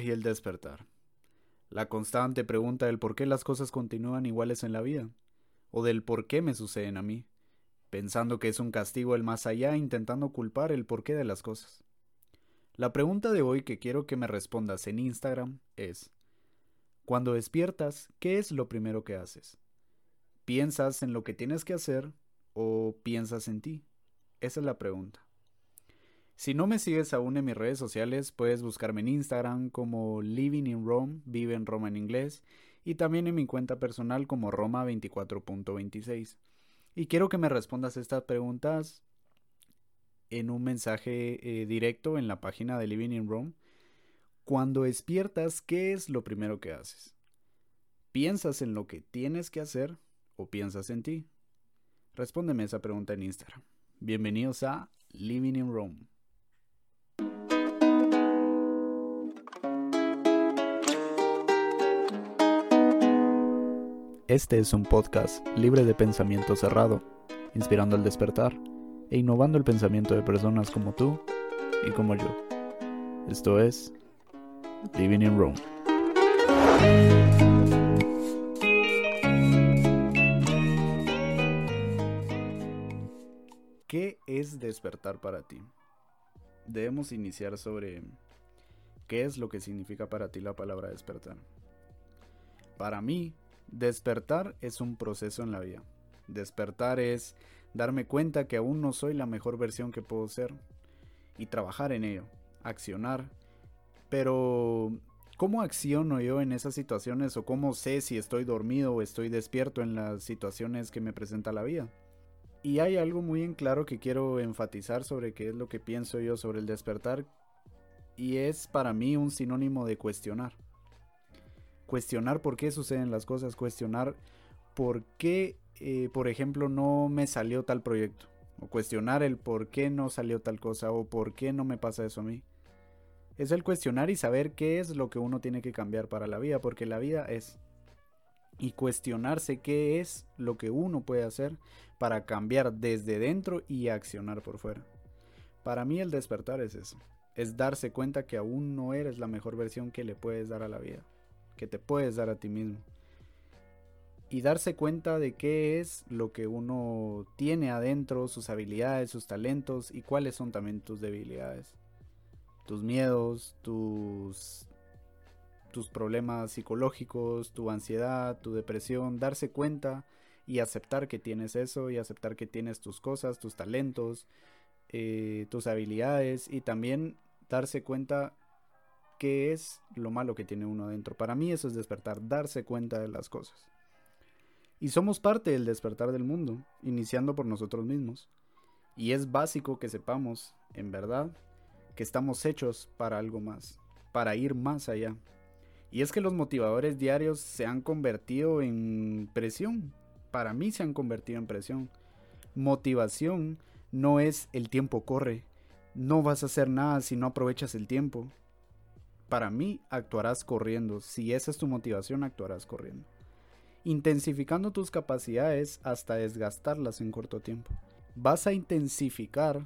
Ay, el despertar. La constante pregunta del por qué las cosas continúan iguales en la vida, o del por qué me suceden a mí, pensando que es un castigo el más allá, intentando culpar el porqué de las cosas. La pregunta de hoy que quiero que me respondas en Instagram es, cuando despiertas, ¿qué es lo primero que haces? ¿Piensas en lo que tienes que hacer o piensas en ti? Esa es la pregunta. Si no me sigues aún en mis redes sociales, puedes buscarme en Instagram como Living in Rome, vive en Roma en inglés, y también en mi cuenta personal como Roma24.26. Y quiero que me respondas estas preguntas en un mensaje eh, directo en la página de Living in Rome. Cuando despiertas, ¿qué es lo primero que haces? ¿Piensas en lo que tienes que hacer o piensas en ti? Respóndeme esa pregunta en Instagram. Bienvenidos a Living in Rome. Este es un podcast libre de pensamiento cerrado, inspirando al despertar e innovando el pensamiento de personas como tú y como yo. Esto es Living in Rome. ¿Qué es despertar para ti? Debemos iniciar sobre qué es lo que significa para ti la palabra despertar. Para mí, Despertar es un proceso en la vida. Despertar es darme cuenta que aún no soy la mejor versión que puedo ser y trabajar en ello, accionar. Pero, ¿cómo acciono yo en esas situaciones o cómo sé si estoy dormido o estoy despierto en las situaciones que me presenta la vida? Y hay algo muy en claro que quiero enfatizar sobre qué es lo que pienso yo sobre el despertar y es para mí un sinónimo de cuestionar cuestionar por qué suceden las cosas, cuestionar por qué, eh, por ejemplo, no me salió tal proyecto, o cuestionar el por qué no salió tal cosa, o por qué no me pasa eso a mí. Es el cuestionar y saber qué es lo que uno tiene que cambiar para la vida, porque la vida es. Y cuestionarse qué es lo que uno puede hacer para cambiar desde dentro y accionar por fuera. Para mí el despertar es eso, es darse cuenta que aún no eres la mejor versión que le puedes dar a la vida que te puedes dar a ti mismo. Y darse cuenta de qué es lo que uno tiene adentro, sus habilidades, sus talentos y cuáles son también tus debilidades. Tus miedos, tus, tus problemas psicológicos, tu ansiedad, tu depresión. Darse cuenta y aceptar que tienes eso y aceptar que tienes tus cosas, tus talentos, eh, tus habilidades y también darse cuenta qué es lo malo que tiene uno adentro. Para mí eso es despertar, darse cuenta de las cosas. Y somos parte del despertar del mundo, iniciando por nosotros mismos. Y es básico que sepamos, en verdad, que estamos hechos para algo más, para ir más allá. Y es que los motivadores diarios se han convertido en presión. Para mí se han convertido en presión. Motivación no es el tiempo corre. No vas a hacer nada si no aprovechas el tiempo para mí actuarás corriendo. Si esa es tu motivación, actuarás corriendo. Intensificando tus capacidades hasta desgastarlas en corto tiempo. Vas a intensificar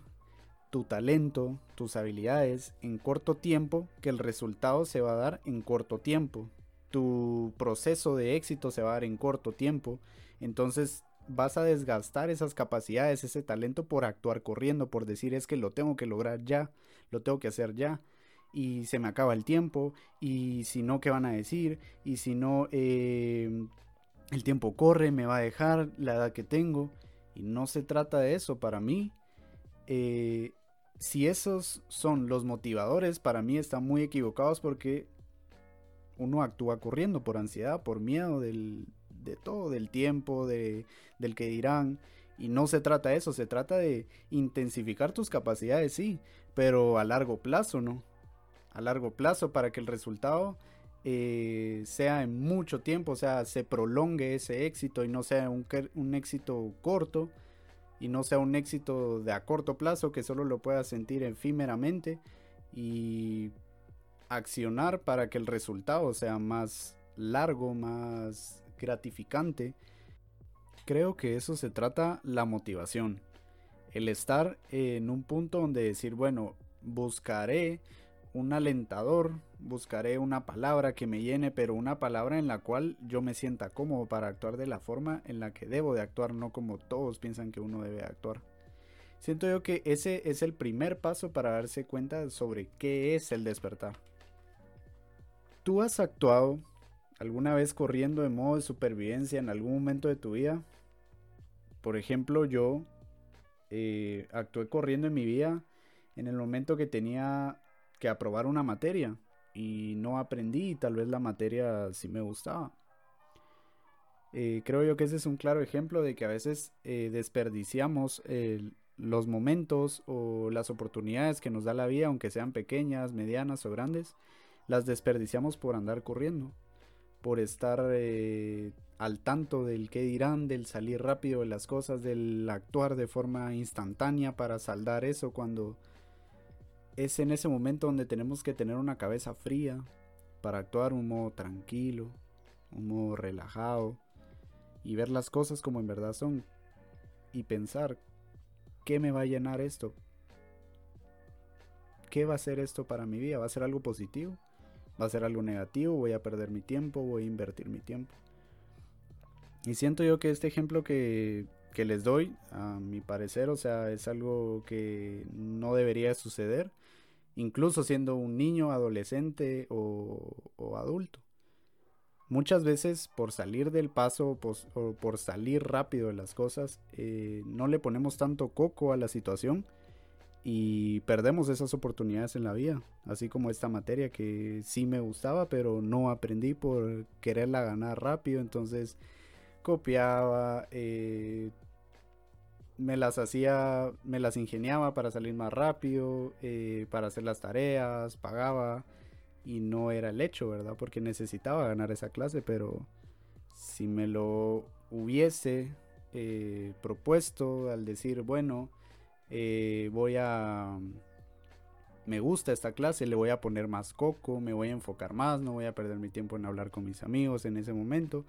tu talento, tus habilidades en corto tiempo, que el resultado se va a dar en corto tiempo. Tu proceso de éxito se va a dar en corto tiempo. Entonces vas a desgastar esas capacidades, ese talento por actuar corriendo, por decir es que lo tengo que lograr ya, lo tengo que hacer ya y se me acaba el tiempo y si no, ¿qué van a decir? Y si no, eh, el tiempo corre, me va a dejar la edad que tengo y no se trata de eso para mí. Eh, si esos son los motivadores, para mí están muy equivocados porque uno actúa corriendo por ansiedad, por miedo del, de todo, del tiempo, de, del que dirán. Y no se trata de eso, se trata de intensificar tus capacidades, sí, pero a largo plazo, ¿no? A largo plazo para que el resultado eh, sea en mucho tiempo, o sea, se prolongue ese éxito y no sea un, un, éxito corto y no sea un éxito de a corto plazo que solo lo pueda sentir efímeramente y accionar para que el resultado sea más largo, más gratificante. Creo que eso se trata la motivación. El estar en un punto donde decir, bueno, buscaré un alentador, buscaré una palabra que me llene, pero una palabra en la cual yo me sienta cómodo para actuar de la forma en la que debo de actuar, no como todos piensan que uno debe actuar. Siento yo que ese es el primer paso para darse cuenta sobre qué es el despertar. ¿Tú has actuado alguna vez corriendo de modo de supervivencia en algún momento de tu vida? Por ejemplo, yo eh, actué corriendo en mi vida en el momento que tenía que aprobar una materia y no aprendí y tal vez la materia sí me gustaba. Eh, creo yo que ese es un claro ejemplo de que a veces eh, desperdiciamos los momentos o las oportunidades que nos da la vida, aunque sean pequeñas, medianas o grandes, las desperdiciamos por andar corriendo, por estar eh, al tanto del qué dirán, del salir rápido de las cosas, del actuar de forma instantánea para saldar eso cuando es en ese momento donde tenemos que tener una cabeza fría para actuar un modo tranquilo, un modo relajado y ver las cosas como en verdad son y pensar qué me va a llenar esto, qué va a ser esto para mi vida, va a ser algo positivo, va a ser algo negativo, voy a perder mi tiempo, voy a invertir mi tiempo. Y siento yo que este ejemplo que, que les doy, a mi parecer, o sea, es algo que no debería suceder incluso siendo un niño, adolescente o, adulto. Muchas veces por salir del paso o por salir rápido de las cosas, eh, no le ponemos tanto coco a la situación y perdemos esas oportunidades en la vida. Así como esta materia que sí me gustaba, pero no aprendí por quererla ganar rápido. Entonces copiaba, eh, me las hacía, me las ingeniaba para salir más rápido, eh, para hacer las tareas, pagaba y no era el hecho, ¿verdad? Porque necesitaba ganar esa clase, pero si me lo hubiese eh, propuesto al decir, bueno, eh, voy a... Me gusta esta clase, le voy a poner más coco, me voy a enfocar más, no voy a perder mi tiempo en hablar con mis amigos en ese momento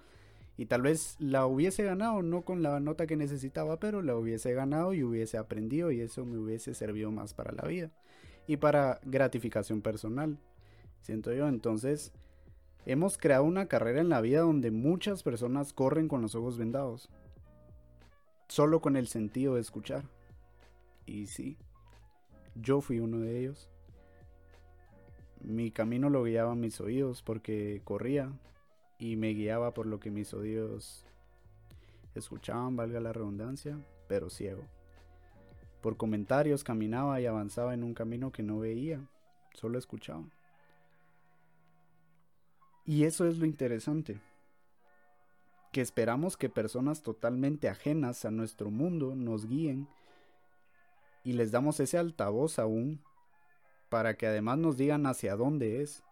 y tal vez la hubiese ganado, no con la nota que necesitaba, pero la hubiese ganado y hubiese aprendido y eso me hubiese servido más para la vida y para gratificación personal. Siento yo, entonces, hemos creado una carrera en la vida donde muchas personas corren con los ojos vendados, solo con el sentido de escuchar. Y sí, yo fui uno de ellos. Mi camino lo guiaba mis oídos porque corría, y me guiaba por lo que mis oídos escuchaban, valga la redundancia, pero ciego. Por comentarios caminaba y avanzaba en un camino que no veía, solo escuchaba. Y eso es lo interesante, que esperamos que personas totalmente ajenas a nuestro mundo nos guíen y les damos ese altavoz aún para que además nos digan hacia dónde es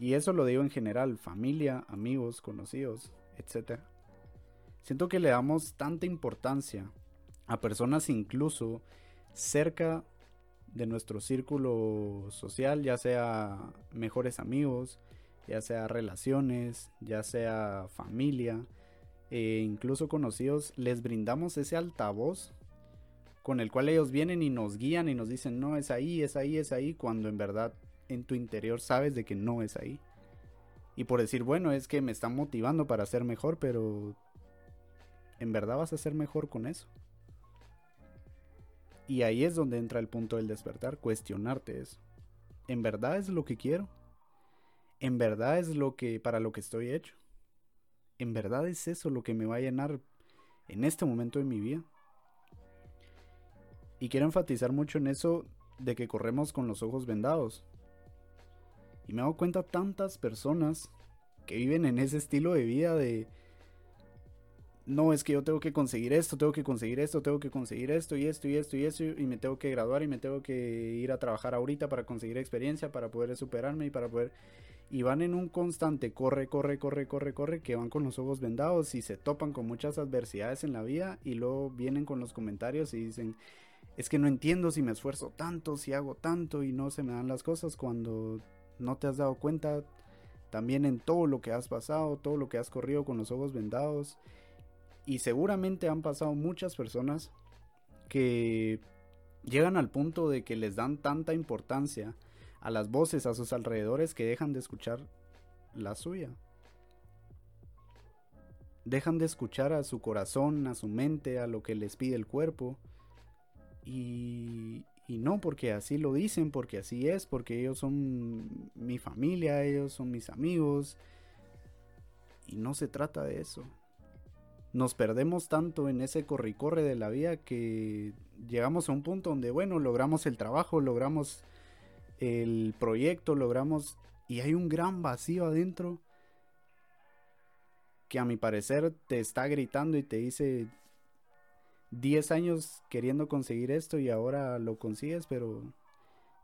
y eso lo digo en general, familia, amigos, conocidos, etc. Siento que le damos tanta importancia a personas incluso cerca de nuestro círculo social, ya sea mejores amigos, ya sea relaciones, ya sea familia, e incluso conocidos, les brindamos ese altavoz con el cual ellos vienen y nos guían y nos dicen, no, es ahí, es ahí, es ahí, cuando en verdad en tu interior sabes de que no es ahí. Y por decir, bueno, es que me están motivando para ser mejor, pero ¿en verdad vas a ser mejor con eso? Y ahí es donde entra el punto del despertar, cuestionarte eso. ¿En verdad es lo que quiero? ¿En verdad es lo que para lo que estoy hecho? ¿En verdad es eso lo que me va a llenar en este momento de mi vida? Y quiero enfatizar mucho en eso de que corremos con los ojos vendados. Y me hago cuenta tantas personas que viven en ese estilo de vida de no, es que yo tengo que conseguir esto, tengo que conseguir esto, tengo que conseguir esto y esto y esto y esto y me tengo que graduar y me tengo que ir a trabajar ahorita para conseguir experiencia, para poder superarme y para poder... Y van en un constante corre, corre, corre, corre, corre, que van con los ojos vendados y se topan con muchas adversidades en la vida y luego vienen con los comentarios y dicen, es que no entiendo si me esfuerzo tanto, si hago tanto y no se me dan las cosas cuando no te has dado cuenta también en todo lo que has pasado, todo lo que has corrido con los ojos vendados. Y seguramente han pasado muchas personas que llegan al punto de que les dan tanta importancia a las voces a sus alrededores que dejan de escuchar la suya. Dejan de escuchar a su corazón, a su mente, a lo que les pide el cuerpo. Y, y no porque así lo dicen, porque así es, porque ellos son mi familia, ellos son mis amigos. Y no se trata de eso. Nos perdemos tanto en ese corre-corre de la vida que llegamos a un punto donde, bueno, logramos el trabajo, logramos el proyecto, logramos... Y hay un gran vacío adentro que a mi parecer te está gritando y te dice 10 años queriendo conseguir esto y ahora lo consigues, pero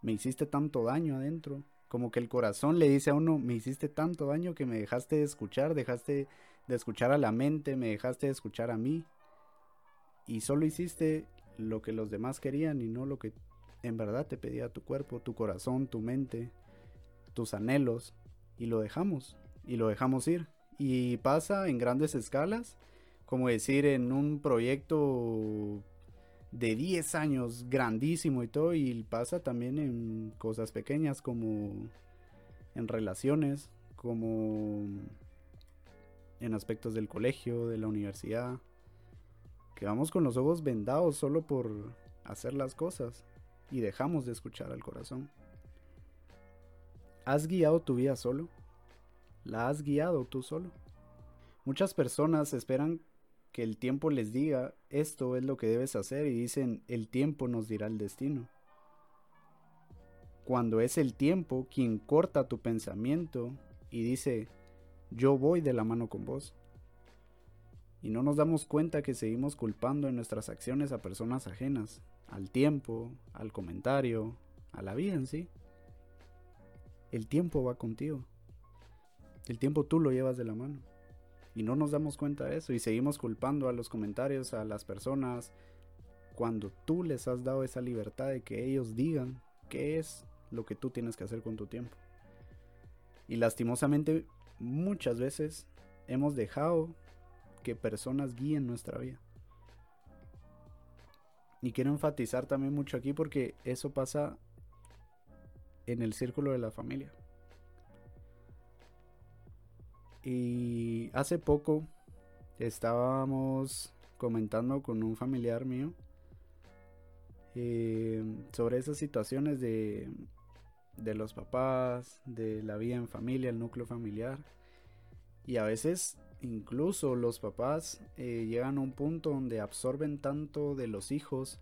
me hiciste tanto daño adentro. Como que el corazón le dice a uno, me hiciste tanto daño que me dejaste de escuchar, dejaste de escuchar a la mente, me dejaste de escuchar a mí. Y solo hiciste lo que los demás querían y no lo que en verdad te pedía tu cuerpo, tu corazón, tu mente, tus anhelos. Y lo dejamos, y lo dejamos ir. Y pasa en grandes escalas, como decir, en un proyecto de 10 años grandísimo y todo, y pasa también en cosas pequeñas como en relaciones, como en aspectos del colegio, de la universidad, que vamos con los ojos vendados solo por hacer las cosas y dejamos de escuchar al corazón. ¿Has guiado tu vida solo? ¿La has guiado tú solo? Muchas personas esperan que el tiempo les diga esto es lo que debes hacer y dicen el tiempo nos dirá el destino. Cuando es el tiempo quien corta tu pensamiento y dice yo voy de la mano con vos. Y no nos damos cuenta que seguimos culpando en nuestras acciones a personas ajenas, al tiempo, al comentario, a la vida en sí. El tiempo va contigo. El tiempo tú lo llevas de la mano. Y no nos damos cuenta de eso y seguimos culpando a los comentarios, a las personas, cuando tú les has dado esa libertad de que ellos digan qué es lo que tú tienes que hacer con tu tiempo. Y lastimosamente muchas veces hemos dejado que personas guíen nuestra vida. Y quiero enfatizar también mucho aquí porque eso pasa en el círculo de la familia. Y hace poco estábamos comentando con un familiar mío eh, sobre esas situaciones de de los papás, de la vida en familia, el núcleo familiar. Y a veces incluso los papás eh, llegan a un punto donde absorben tanto de los hijos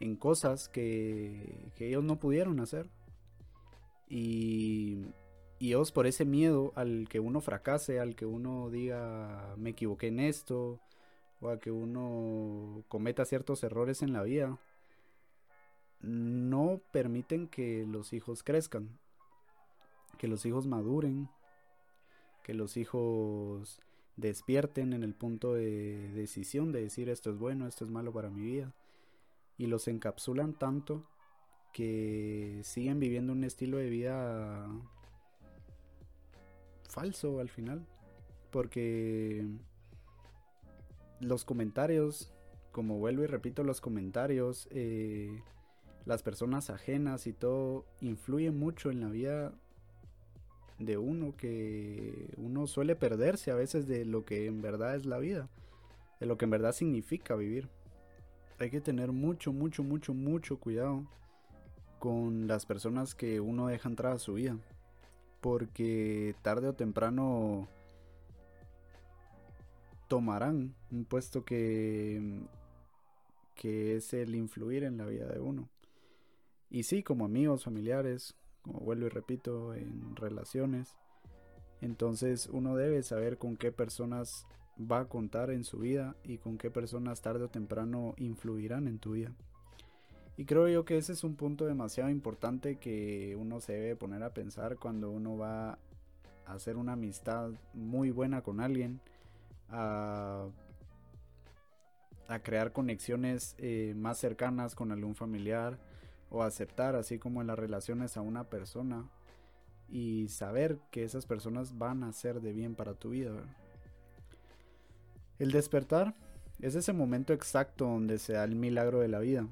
en cosas que, que ellos no pudieron hacer. Y, y ellos por ese miedo al que uno fracase, al que uno diga me equivoqué en esto, o a que uno cometa ciertos errores en la vida, no permiten que los hijos crezcan, que los hijos maduren, que los hijos despierten en el punto de decisión de decir esto es bueno, esto es malo para mi vida. Y los encapsulan tanto que siguen viviendo un estilo de vida falso al final. Porque los comentarios, como vuelvo y repito, los comentarios eh, las personas ajenas y todo influyen mucho en la vida de uno que uno suele perderse a veces de lo que en verdad es la vida, de lo que en verdad significa vivir. Hay que tener mucho, mucho, mucho, mucho cuidado con las personas que uno deja entrar a su vida, porque tarde o temprano tomarán un puesto que que es el influir en la vida de uno. Y sí, como amigos, familiares, como vuelvo y repito, en relaciones. Entonces uno debe saber con qué personas va a contar en su vida y con qué personas tarde o temprano influirán en tu vida. Y creo yo que ese es un punto demasiado importante que uno se debe poner a pensar cuando uno va a hacer una amistad muy buena con alguien, a, crear conexiones eh, más cercanas con algún familiar, o aceptar, así como en las relaciones a una persona y saber que esas personas van a ser de bien para tu vida. El despertar es ese momento exacto donde se da el milagro de la vida,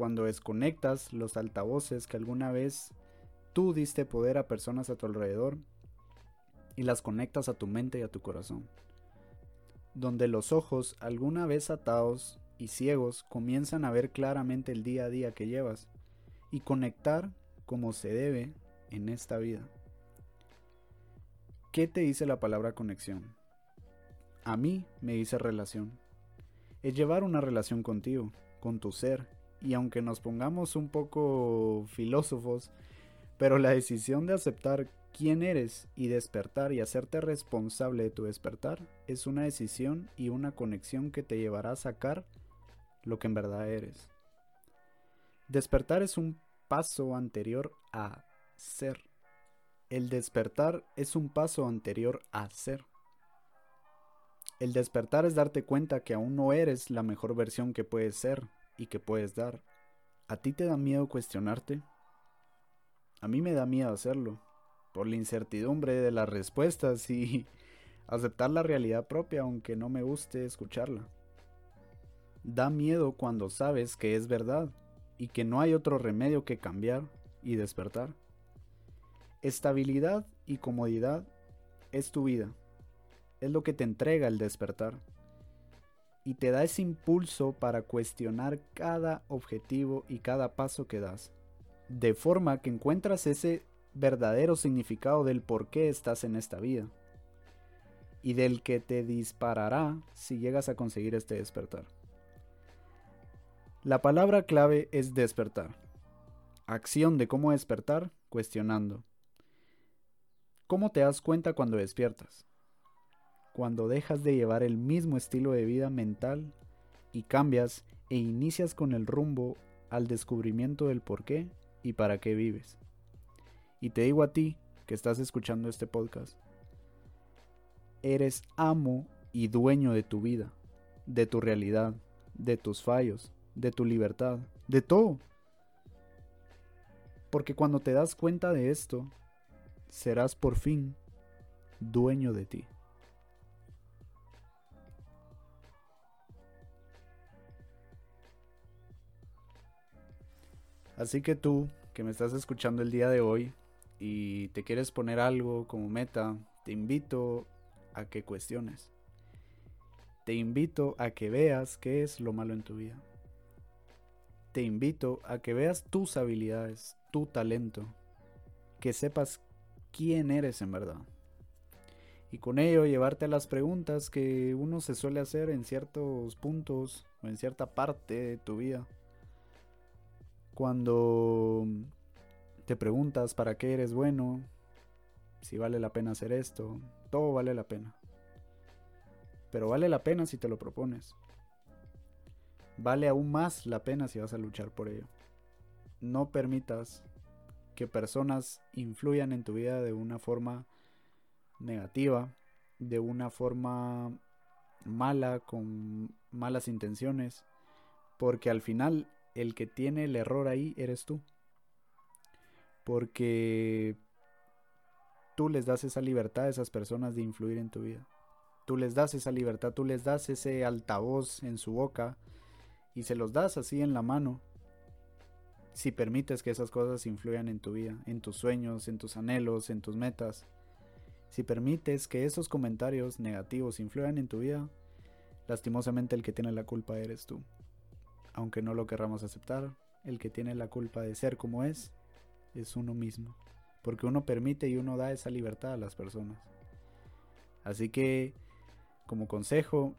cuando desconectas los altavoces que alguna vez tú diste poder a personas a tu alrededor y las conectas a tu mente y a tu corazón. Donde los ojos, alguna vez atados y ciegos, comienzan a ver claramente el día a día que llevas y conectar como se debe en esta vida. ¿Qué te dice la palabra conexión? A mí me dice relación. Es llevar una relación contigo, con tu ser, y aunque nos pongamos un poco filósofos, pero la decisión de aceptar quién eres y despertar y hacerte responsable de tu despertar es una decisión y una conexión que te llevará a sacar lo que en verdad eres. Despertar es un paso anterior a ser. El despertar es un paso anterior a ser. El despertar es darte cuenta que aún no eres la mejor versión que puedes ser y que puedes dar. ¿A ti te da miedo cuestionarte? A mí me da miedo hacerlo, por la incertidumbre de las respuestas y aceptar la realidad propia aunque no me guste escucharla. Da miedo cuando sabes que es verdad y que no hay otro remedio que cambiar y despertar. Estabilidad y comodidad es tu vida. Es lo que te entrega el despertar. Y te da ese impulso para cuestionar cada objetivo y cada paso que das. De forma que encuentras ese verdadero significado del por qué estás en esta vida. Y del que te disparará si llegas a conseguir este despertar. La palabra clave es despertar. Acción de cómo despertar, cuestionando. ¿Cómo te das cuenta cuando despiertas? Cuando dejas de llevar el mismo estilo de vida mental y cambias e inicias con el rumbo al descubrimiento del por qué y para qué vives. Y te digo a ti que estás escuchando este podcast, eres amo y dueño de tu vida, de tu realidad, de tus fallos, de tu libertad, de todo. Porque cuando te das cuenta de esto, serás por fin dueño de ti. Así que tú, que me estás escuchando el día de hoy y te quieres poner algo como meta, te invito a que cuestiones. Te invito a que veas qué es lo malo en tu vida. Te invito a que veas tus habilidades, tu talento, que sepas quién eres en verdad. Y con ello llevarte a las preguntas que uno se suele hacer en ciertos puntos o en cierta parte de tu vida. Cuando te preguntas para qué eres bueno, si vale la pena hacer esto, todo vale la pena. Pero vale la pena si te lo propones. Vale aún más la pena si vas a luchar por ello. No permitas que personas influyan en tu vida de una forma negativa, de una forma mala, con malas intenciones, porque al final el que tiene el error ahí eres tú. Porque tú les das esa libertad a esas personas de influir en tu vida. Tú les das esa libertad, tú les das ese altavoz en su boca y se los das así en la mano si permites que esas cosas influyan en tu vida, en tus sueños, en tus anhelos, en tus metas, si permites que esos comentarios negativos influyan en tu vida, lastimosamente el que tiene la culpa eres tú. Aunque no lo querramos aceptar, el que tiene la culpa de ser como es, es uno mismo. Porque uno permite y uno da esa libertad a las personas. Así que, como consejo,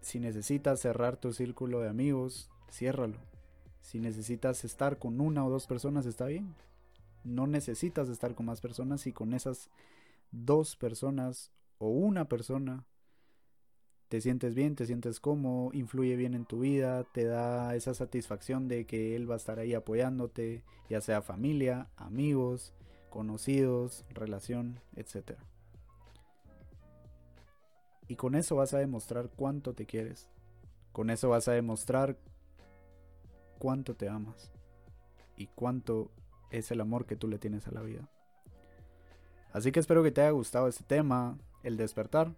si necesitas cerrar tu círculo de amigos, ciérralo si necesitas estar con una o dos personas, está bien. No necesitas estar con más personas y con esas dos personas o una persona te sientes bien, te sientes cómodo, influye bien en tu vida, te da esa satisfacción de que él va a estar ahí apoyándote, ya sea familia, amigos, conocidos, relación, etc. Y con eso vas a demostrar cuánto te quieres. Con eso vas a demostrar cuánto te amas y cuánto es el amor que tú le tienes a la vida. Así que espero que te haya gustado este tema, el despertar,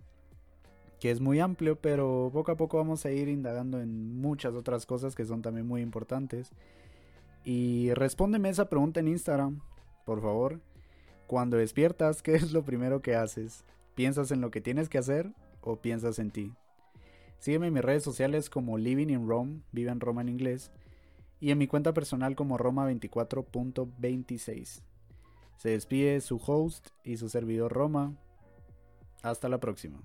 que es muy amplio, pero poco a poco vamos a ir indagando en muchas otras cosas que son también muy importantes. Y respóndeme esa pregunta en Instagram, por favor, cuando despiertas, ¿qué es lo primero que haces? ¿Piensas en lo que tienes que hacer o piensas en ti? Sígueme en mis redes sociales como Living in Rome, vive en Roma en inglés, y en mi cuenta personal como Roma24.26. Se despide su host y su servidor Roma. Hasta la próxima.